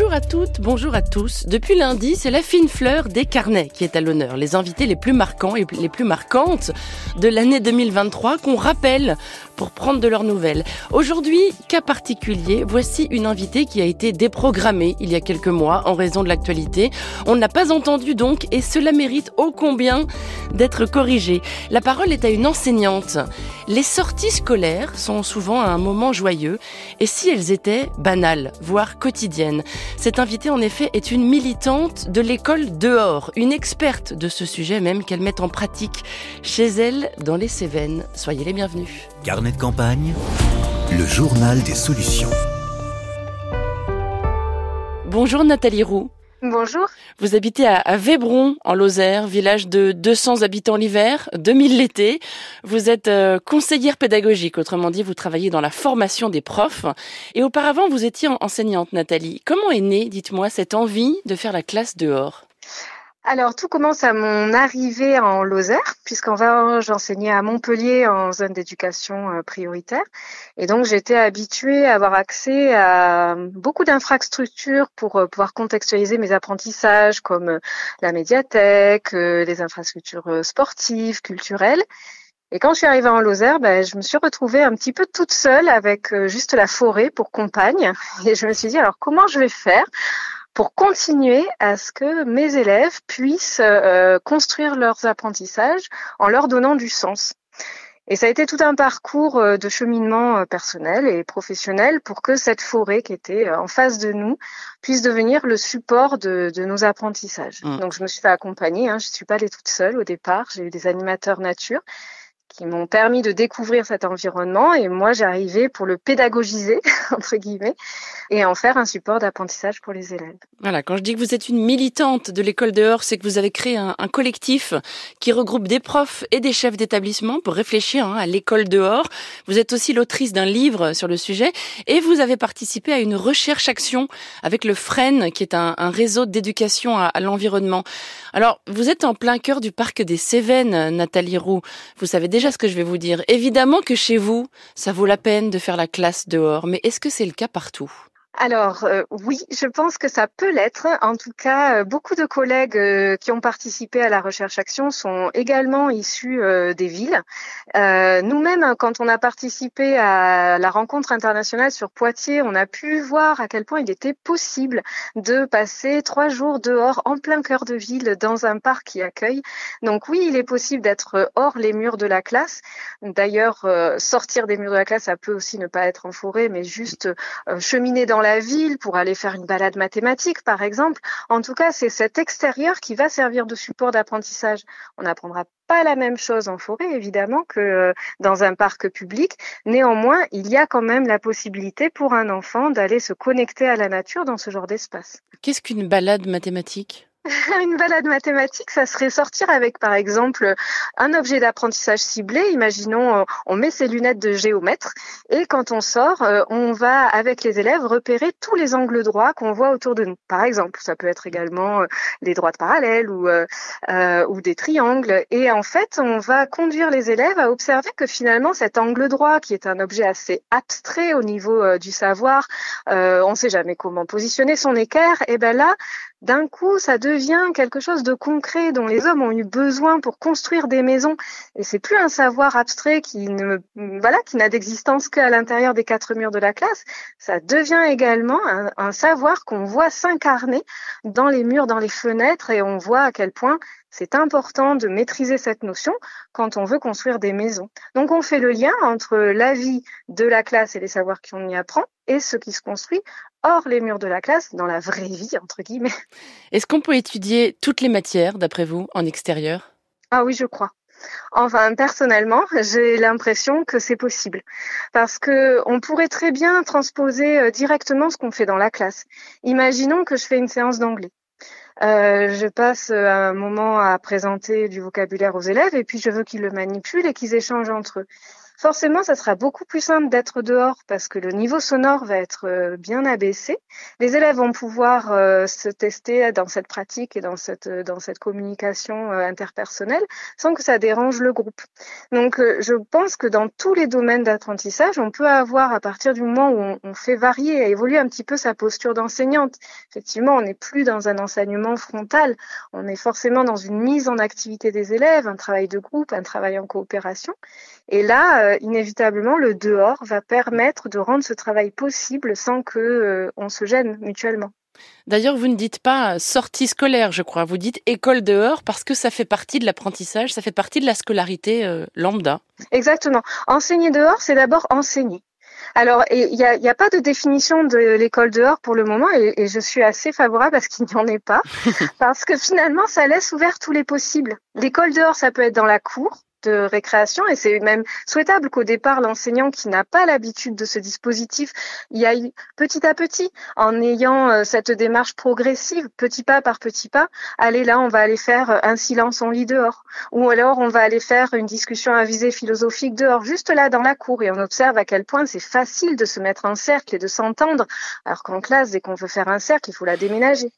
Bonjour à toutes, bonjour à tous. Depuis lundi, c'est la fine fleur des carnets qui est à l'honneur. Les invités les plus marquants et les plus marquantes de l'année 2023 qu'on rappelle pour prendre de leurs nouvelles. Aujourd'hui, cas particulier, voici une invitée qui a été déprogrammée il y a quelques mois en raison de l'actualité. On ne l'a pas entendu donc et cela mérite ô combien d'être corrigé. La parole est à une enseignante. Les sorties scolaires sont souvent un moment joyeux et si elles étaient banales, voire quotidiennes? Cette invitée en effet est une militante de l'école dehors, une experte de ce sujet même qu'elle met en pratique chez elle dans les Cévennes. Soyez les bienvenus. Carnet de campagne, le journal des solutions. Bonjour Nathalie Roux. Bonjour. Vous habitez à, Vébron, en Lozère, village de 200 habitants l'hiver, 2000 l'été. Vous êtes euh, conseillère pédagogique, autrement dit, vous travaillez dans la formation des profs. Et auparavant, vous étiez enseignante, Nathalie. Comment est née, dites-moi, cette envie de faire la classe dehors? Alors, tout commence à mon arrivée en Lozère, puisqu'en va j'enseignais à Montpellier en zone d'éducation euh, prioritaire. Et donc, j'étais habituée à avoir accès à beaucoup d'infrastructures pour euh, pouvoir contextualiser mes apprentissages, comme euh, la médiathèque, les infrastructures sportives, culturelles. Et quand je suis arrivée en Lozère, ben, je me suis retrouvée un petit peu toute seule avec juste la forêt pour compagne. Et je me suis dit, alors comment je vais faire pour continuer à ce que mes élèves puissent euh, construire leurs apprentissages en leur donnant du sens. Et ça a été tout un parcours euh, de cheminement euh, personnel et professionnel pour que cette forêt qui était en face de nous puisse devenir le support de, de nos apprentissages. Mmh. Donc je me suis fait accompagner, hein, je ne suis pas allée toute seule au départ, j'ai eu des animateurs nature qui m'ont permis de découvrir cet environnement et moi arrivé pour le pédagogiser entre guillemets et en faire un support d'apprentissage pour les élèves. Voilà, quand je dis que vous êtes une militante de l'école dehors, c'est que vous avez créé un, collectif qui regroupe des profs et des chefs d'établissement pour réfléchir hein, à l'école dehors. Vous êtes aussi l'autrice d'un livre sur le sujet et vous avez participé à une recherche-action avec le FREN qui est un, un réseau d'éducation à, à l'environnement. Alors, vous êtes en plein cœur du parc des Cévennes, Nathalie Roux. Vous savez déjà ce que je vais vous dire. Évidemment que chez vous, ça vaut la peine de faire la classe dehors, mais est-ce que c'est le cas partout? Alors euh, oui, je pense que ça peut l'être. En tout cas, euh, beaucoup de collègues euh, qui ont participé à la recherche action sont également issus des villes. Nous-mêmes, hein, quand on a participé à la rencontre internationale sur Poitiers, on a pu voir à quel point il était possible de passer trois jours dehors en plein cœur de ville dans un parc qui accueille. Donc oui, il est possible d'être hors les murs de la classe. D'ailleurs, sortir des murs de la classe, ça peut aussi ne pas être en forêt, mais juste cheminer dans la ville pour aller faire une balade mathématique, par exemple. En tout cas, c'est cet extérieur qui va servir de support d'apprentissage. On n'apprendra pas la même chose en forêt, évidemment, que euh, dans un parc public. Néanmoins, il y a quand même la possibilité pour un enfant d'aller se connecter à la nature dans ce genre d'espace. Qu'est-ce qu'une balade mathématique? Une balade mathématique, ça serait sortir avec, par exemple, un objet d'apprentissage ciblé. Imaginons, euh, on met ses lunettes de géomètre et quand on sort, euh, on va, avec les élèves, repérer tous les angles droits qu'on voit autour de nous. Par exemple, ça peut être également les euh, droites parallèles ou, euh, ou des triangles. Et en fait, on va conduire les élèves à observer que finalement, cet angle droit, qui est un objet assez abstrait au niveau du savoir, on ne sait jamais comment positionner son équerre, et ben là, d'un coup, ça devient quelque chose de concret dont les hommes ont eu besoin pour construire des maisons. Et c'est plus un savoir abstrait qui ne, voilà, qui n'a d'existence qu'à l'intérieur des quatre murs de la classe. Ça devient également un, un savoir qu'on voit s'incarner dans les murs, dans les fenêtres, et on voit à quel point c'est important de maîtriser cette notion quand on veut construire des maisons. Donc on fait le lien entre la vie de la classe et les savoirs qu'on y apprend et ce qui se construit hors les murs de la classe, dans la vraie vie, entre guillemets. Est-ce qu'on peut étudier toutes les matières, d'après vous, en extérieur? Ah oui, je crois. Enfin, personnellement, j'ai l'impression que c'est possible parce que on pourrait très bien transposer euh, directement ce qu'on fait dans la classe. Imaginons que je fais une séance d'anglais. Euh, je passe un moment à présenter du vocabulaire aux élèves et puis je veux qu'ils le manipulent et qu'ils échangent entre eux. Forcément, ça sera beaucoup plus simple d'être dehors parce que le niveau sonore va être euh, bien abaissé. Les élèves vont pouvoir euh, se tester dans cette pratique et dans cette, euh, dans cette communication interpersonnelle sans que ça dérange le groupe. Donc, je pense que dans tous les domaines d'apprentissage, on peut avoir, à partir du moment où on, fait varier et évoluer un petit peu sa posture d'enseignante, effectivement, on n'est plus dans un enseignement frontal, on est forcément dans une mise en activité des élèves, un travail de groupe, un travail en coopération. Et là, euh, inévitablement, le dehors va permettre de rendre ce travail possible sans que euh, on se gêne mutuellement. D'ailleurs, vous ne dites pas sortie scolaire, je crois. Vous dites école dehors parce que ça fait partie de l'apprentissage, ça fait partie de la scolarité euh, lambda. Exactement. Enseigner dehors, c'est d'abord enseigner. Alors, il n'y a, a, pas de définition de l'école dehors pour le moment, et, et je suis assez favorable à ce qu'il n'y en ait pas, parce que finalement, ça laisse ouvert tous les possibles. L'école dehors, ça peut être dans la cour, de récréation et c'est même souhaitable qu'au départ l'enseignant qui n'a pas l'habitude de ce dispositif y aille petit à petit en ayant euh, cette démarche progressive petit pas par petit pas allez là on va aller faire euh, un silence en lit dehors. Ou alors on va aller faire une discussion à visée philosophique dehors juste là dans la cour. Et on observe à quel point c'est facile de se mettre en cercle et de s'entendre. Alors qu'en classe dès qu'on veut faire un cercle il faut la déménager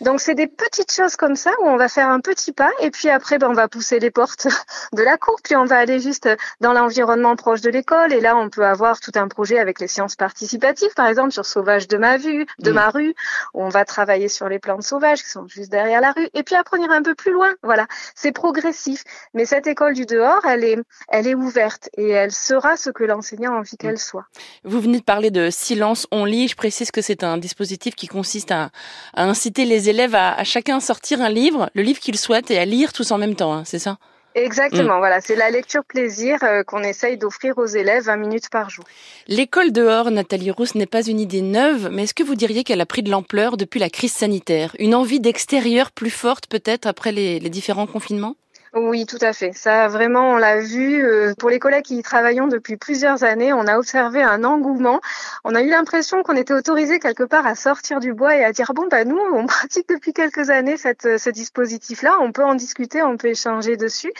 donc c'est des petites choses comme ça où on va faire un petit pas et puis après ben, on va pousser les portes de la cour, puis on va aller juste dans l'environnement proche de l'école. Et là on peut avoir tout un projet avec les sciences participatives. Par exemple sur sauvage de ma vue, de ma rue, où on va travailler sur les plantes sauvages qui sont juste derrière la rue. Et puis après on ira un peu plus loin. Voilà, c'est progressif. Mais cette école du dehors, elle est elle est ouverte et elle sera ce que l'enseignant a envie qu'elle soit. Vous venez de parler de silence on lit, je précise que c'est un dispositif qui consiste à, à inciter les élèves à, chacun sortir un livre, le livre qu'ils souhaitent, et à lire tous en même temps, hein, c'est ça? Exactement, mm. voilà, c'est la lecture plaisir euh, qu'on essaye d'offrir aux élèves 20 minutes par jour. L'école dehors, Nathalie Rousse, n'est pas une idée neuve, mais est-ce que vous diriez qu'elle a pris de l'ampleur depuis la crise sanitaire? Une envie d'extérieur plus forte peut-être après les différents confinements? Oui, tout à fait. Ça, vraiment, on l'a vu. Euh, pour les collègues qui y travaillons depuis plusieurs années, on a observé un engouement. On a eu l'impression qu'on était autorisé quelque part à sortir du bois et à dire bon, bah nous, on pratique depuis quelques années cette, ce dispositif-là. On peut en discuter, on peut échanger dessus,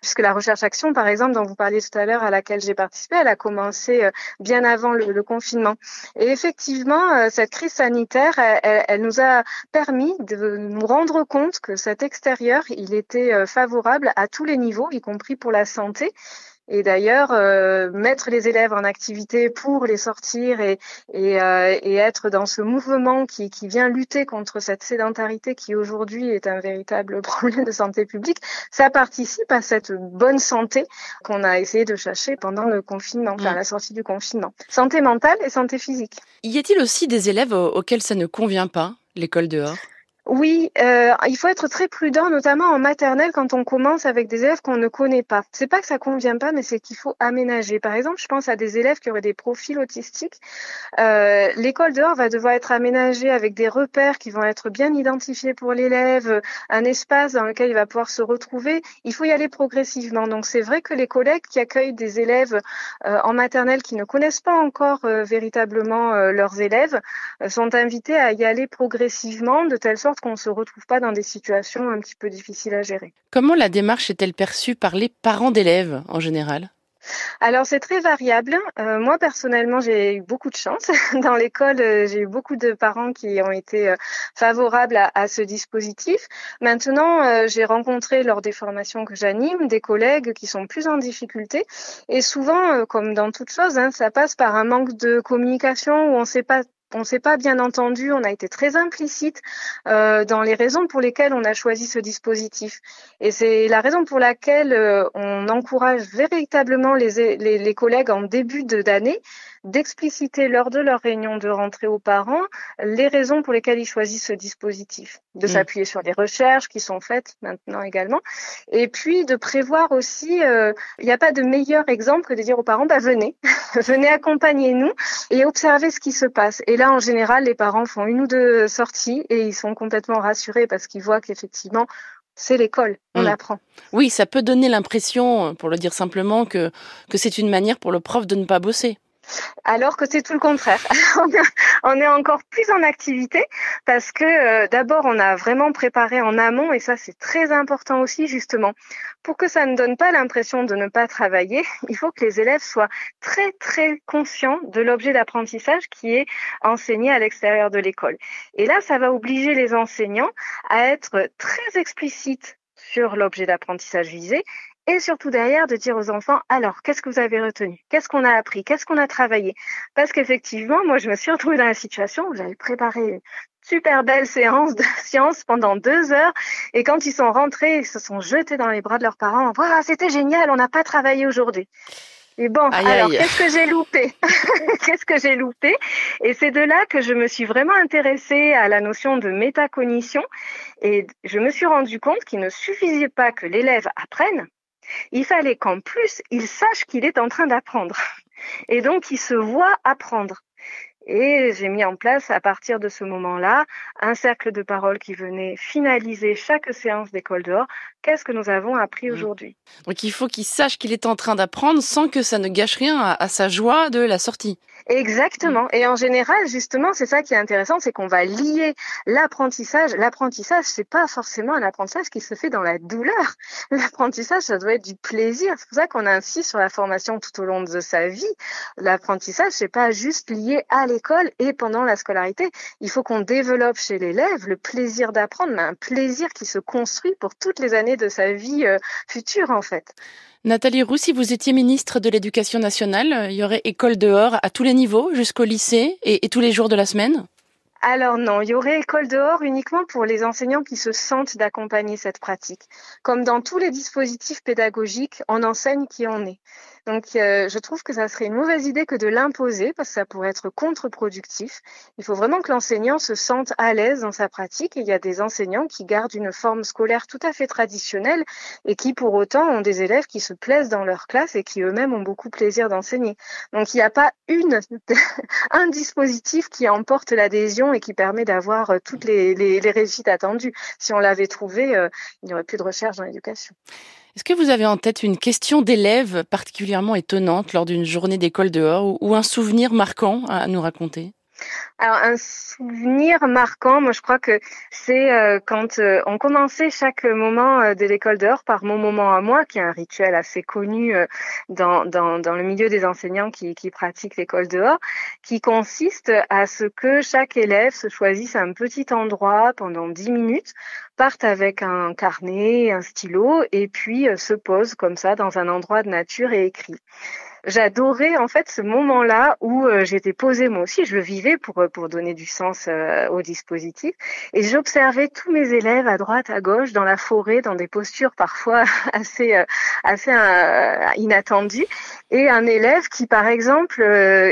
puisque la recherche-action, par exemple, dont vous parliez tout à l'heure, à laquelle j'ai participé, elle a commencé euh, bien avant le, confinement. Et effectivement, euh, cette crise sanitaire, elle, elle nous a permis de nous rendre compte que cet extérieur, il était favorable à tous les niveaux, y compris pour la santé. Et d'ailleurs, euh, mettre les élèves en activité pour les sortir et, et, euh, et être dans ce mouvement qui, qui, vient lutter contre cette sédentarité qui aujourd'hui est un véritable problème de santé publique, ça participe à cette bonne santé qu'on a essayé de chercher pendant le confinement, enfin mm. la sortie du confinement. Santé mentale et santé physique. Y a-t-il aussi des élèves auxquels ça ne convient pas, l'école dehors? Oui, euh, il faut être très prudent, notamment en maternelle quand on commence avec des élèves qu'on ne connaît pas. C'est pas que ça convient pas, mais c'est qu'il faut aménager. Par exemple, je pense à des élèves qui auraient des profils autistiques. Euh, L'école dehors va devoir être aménagée avec des repères qui vont être bien identifiés pour l'élève, un espace dans lequel il va pouvoir se retrouver. Il faut y aller progressivement. Donc c'est vrai que les collègues qui accueillent des élèves euh, en maternelle qui ne connaissent pas encore euh, véritablement euh, leurs élèves sont invités à y aller progressivement de telle sorte qu'on ne se retrouve pas dans des situations un petit peu difficiles à gérer. Comment la démarche est-elle perçue par les parents d'élèves en général? Alors c'est très variable. Euh, moi personnellement j'ai eu beaucoup de chance. Dans l'école euh, j'ai eu beaucoup de parents qui ont été euh, favorables à, ce dispositif. Maintenant j'ai rencontré lors des formations que j'anime des collègues qui sont plus en difficulté et souvent comme dans toute chose hein, ça passe par un manque de communication où on ne sait pas on ne s'est pas bien entendu, on a été très implicite euh, dans les raisons pour lesquelles on a choisi ce dispositif. Et c'est la raison pour laquelle euh, on encourage véritablement les, collègues en début d'année d'expliciter lors de leur réunion de rentrée aux parents les raisons pour lesquelles ils choisissent ce dispositif, de mm. s'appuyer sur les recherches qui sont faites maintenant également, et puis de prévoir aussi, euh, il n'y a pas de meilleur exemple que de dire aux parents, bah, venez, venez accompagner nous et observez ce qui se passe. Et là, en général, les parents font une ou deux sorties et ils sont complètement rassurés parce qu'ils voient qu'effectivement, c'est l'école, on mm. apprend. Oui, ça peut donner l'impression, pour le dire simplement, que, que c'est une manière pour le prof de ne pas bosser. Alors que c'est tout le contraire. on est encore plus en activité parce que euh, d'abord on a vraiment préparé en amont et ça c'est très important aussi justement. Pour que ça ne donne pas l'impression de ne pas travailler, il faut que les élèves soient très très conscients de l'objet d'apprentissage qui est enseigné à l'extérieur de l'école. Et là, ça va obliger les enseignants à être très explicites sur l'objet d'apprentissage visé et surtout derrière de dire aux enfants alors qu'est-ce que vous avez retenu? Qu'est-ce qu'on a appris? Qu'est-ce qu'on a travaillé? Parce qu'effectivement, moi je me suis retrouvée dans la situation où j'avais préparé une super belle séance de sciences pendant deux heures. Et quand ils sont rentrés, ils se sont jetés dans les bras de leurs parents. Voilà, c'était génial, on n'a pas travaillé aujourd'hui. Et bon, alors qu'est-ce que j'ai loupé? Qu'est-ce que j'ai loupé? Et c'est de là que je me suis vraiment intéressée à la notion de métacognition. Et je me suis rendu compte qu'il ne suffisait pas que l'élève apprenne, il fallait qu'en plus, il sache qu'il est en train d'apprendre. Et donc, il se voit apprendre. Et j'ai mis en place, à partir de ce moment-là, un cercle de parole qui venait finaliser chaque séance d'école dehors. Qu'est-ce que nous avons appris mmh. aujourd'hui? Donc il faut qu'il sache qu'il est en train d'apprendre sans que ça ne gâche rien à, sa joie de la sortie. Exactement. Et en général, justement, c'est ça qui est intéressant, c'est qu'on va lier l'apprentissage. L'apprentissage, c'est pas forcément un apprentissage qui se fait dans la douleur. L'apprentissage, ça doit être du plaisir. C'est pour ça qu'on insiste sur la formation tout au long de sa vie. L'apprentissage, c'est pas juste lié à l'école et pendant la scolarité. Il faut qu'on développe chez l'élève le plaisir d'apprendre, mais un plaisir qui se construit pour toutes les années de sa vie euh, future, en fait. Nathalie Roux, si vous étiez ministre de l'Éducation nationale, euh, il y aurait école dehors à tous les niveaux, jusqu'au lycée et, tous les jours de la semaine? Alors non, il y aurait école dehors uniquement pour les enseignants qui se sentent d'accompagner cette pratique. Comme dans tous les dispositifs pédagogiques, on enseigne qui on est. Donc, euh, je trouve que ça serait une mauvaise idée que de l'imposer parce que ça pourrait être contre-productif. Il faut vraiment que l'enseignant se sente à l'aise dans sa pratique. il y a des enseignants qui gardent une forme scolaire tout à fait traditionnelle et qui, pour autant, ont des élèves qui se plaisent dans leur classe et qui eux-mêmes ont beaucoup plaisir d'enseigner. Donc, il n'y a pas une, un dispositif qui emporte l'adhésion et qui permet d'avoir euh, toutes les, les, les, réussites attendues. Si on l'avait trouvé, euh, il n'y aurait plus de recherche dans l'éducation. Est-ce que vous avez en tête une question d'élève particulièrement étonnante lors d'une journée d'école dehors ou un souvenir marquant à nous raconter? Alors un souvenir marquant, moi je crois que c'est euh, quand euh, on commençait chaque moment euh, de l'école dehors par mon moment à moi, qui est un rituel assez connu dans, le milieu des enseignants qui, qui pratiquent l'école dehors, qui consiste à ce que chaque élève se choisisse un petit endroit pendant dix minutes, parte avec un carnet, un stylo, et puis se pose comme ça dans un endroit de nature et écrit j'adorais en fait ce moment-là où euh, j'étais posée moi aussi, je le vivais pour euh, pour donner du sens euh, au dispositif. Et j'observais tous mes élèves à droite, à gauche, dans la forêt, dans des postures parfois assez assez inattendues. Et un élève qui par exemple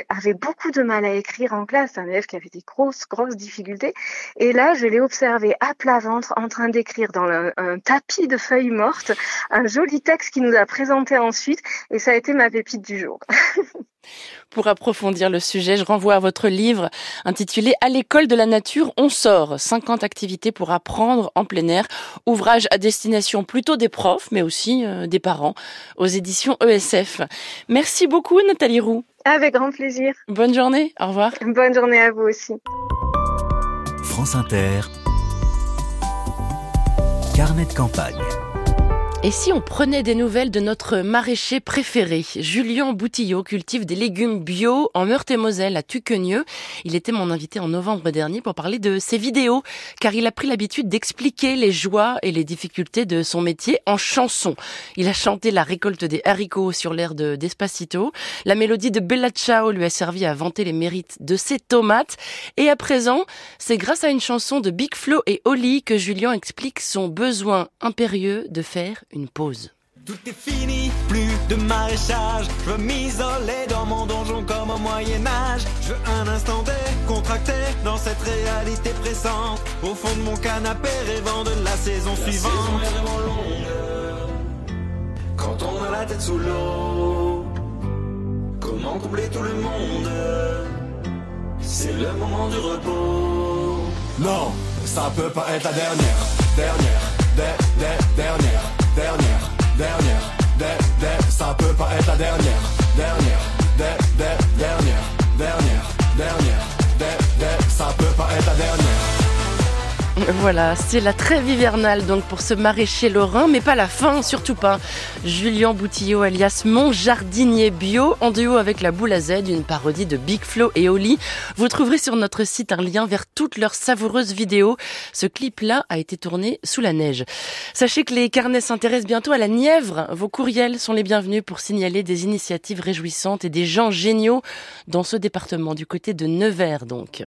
avait beaucoup de mal à écrire en classe, un élève qui avait des grosses grosses difficultés. Et là je l'ai observé à plat ventre en train d'écrire dans un tapis de feuilles mortes un joli texte qu'il nous a présenté ensuite. Et ça a été ma pépite du jour. Pour approfondir le sujet, je renvoie à votre livre intitulé À l'école de la nature, on sort 50 activités pour apprendre en plein air, ouvrage à destination plutôt des profs, mais aussi euh, des parents, aux éditions ESF. Merci beaucoup Nathalie Roux. Avec grand plaisir. Bonne journée, au revoir. Bonne journée à vous aussi. France Inter. Carnet de campagne. Et si on prenait des nouvelles de notre maraîcher préféré? Julien Boutillot cultive des légumes bio en Meurthe-et-Moselle à Tuquenieux. Il était mon invité en novembre dernier pour parler de ses vidéos, car il a pris l'habitude d'expliquer les joies et les difficultés de son métier en chansons. Il a chanté la récolte des haricots sur l'air de Despacito. La mélodie de Bella Ciao lui a servi à vanter les mérites de ses tomates. Et à présent, c'est grâce à une chanson de Big Flo et Oli que Julien explique son besoin impérieux de faire une pause. Tout est fini, plus de maraîchage. Je veux m'isoler dans mon donjon comme au Moyen-Âge. Je veux un instant décontracté dans cette réalité pressante. Au fond de mon canapé, rêvant de la saison suivante. Quand on a la tête sous l'eau, comment combler tout le monde? C'est le moment du repos. Non, ça peut pas être la dernière, dernière, dernière dernière, dernière, dernière, ça peut pas être la dernière, dernière, dernière, dernière. dernière, dernière, dernière, ça peut pas être la dernière. Voilà, c'est la trêve hivernale donc pour ce maraîcher lorrain, mais pas la fin, surtout pas. Julien Boutillot alias Mon Jardinier Bio, en duo avec la Boule à Z, une parodie de Big Flo et Oli. Vous trouverez sur notre site un lien vers toutes leurs savoureuses vidéos. Ce clip-là a été tourné sous la neige. Sachez que les carnets s'intéressent bientôt à la Nièvre. Vos courriels sont les bienvenus pour signaler des initiatives réjouissantes et des gens géniaux dans ce département, du côté de Nevers donc.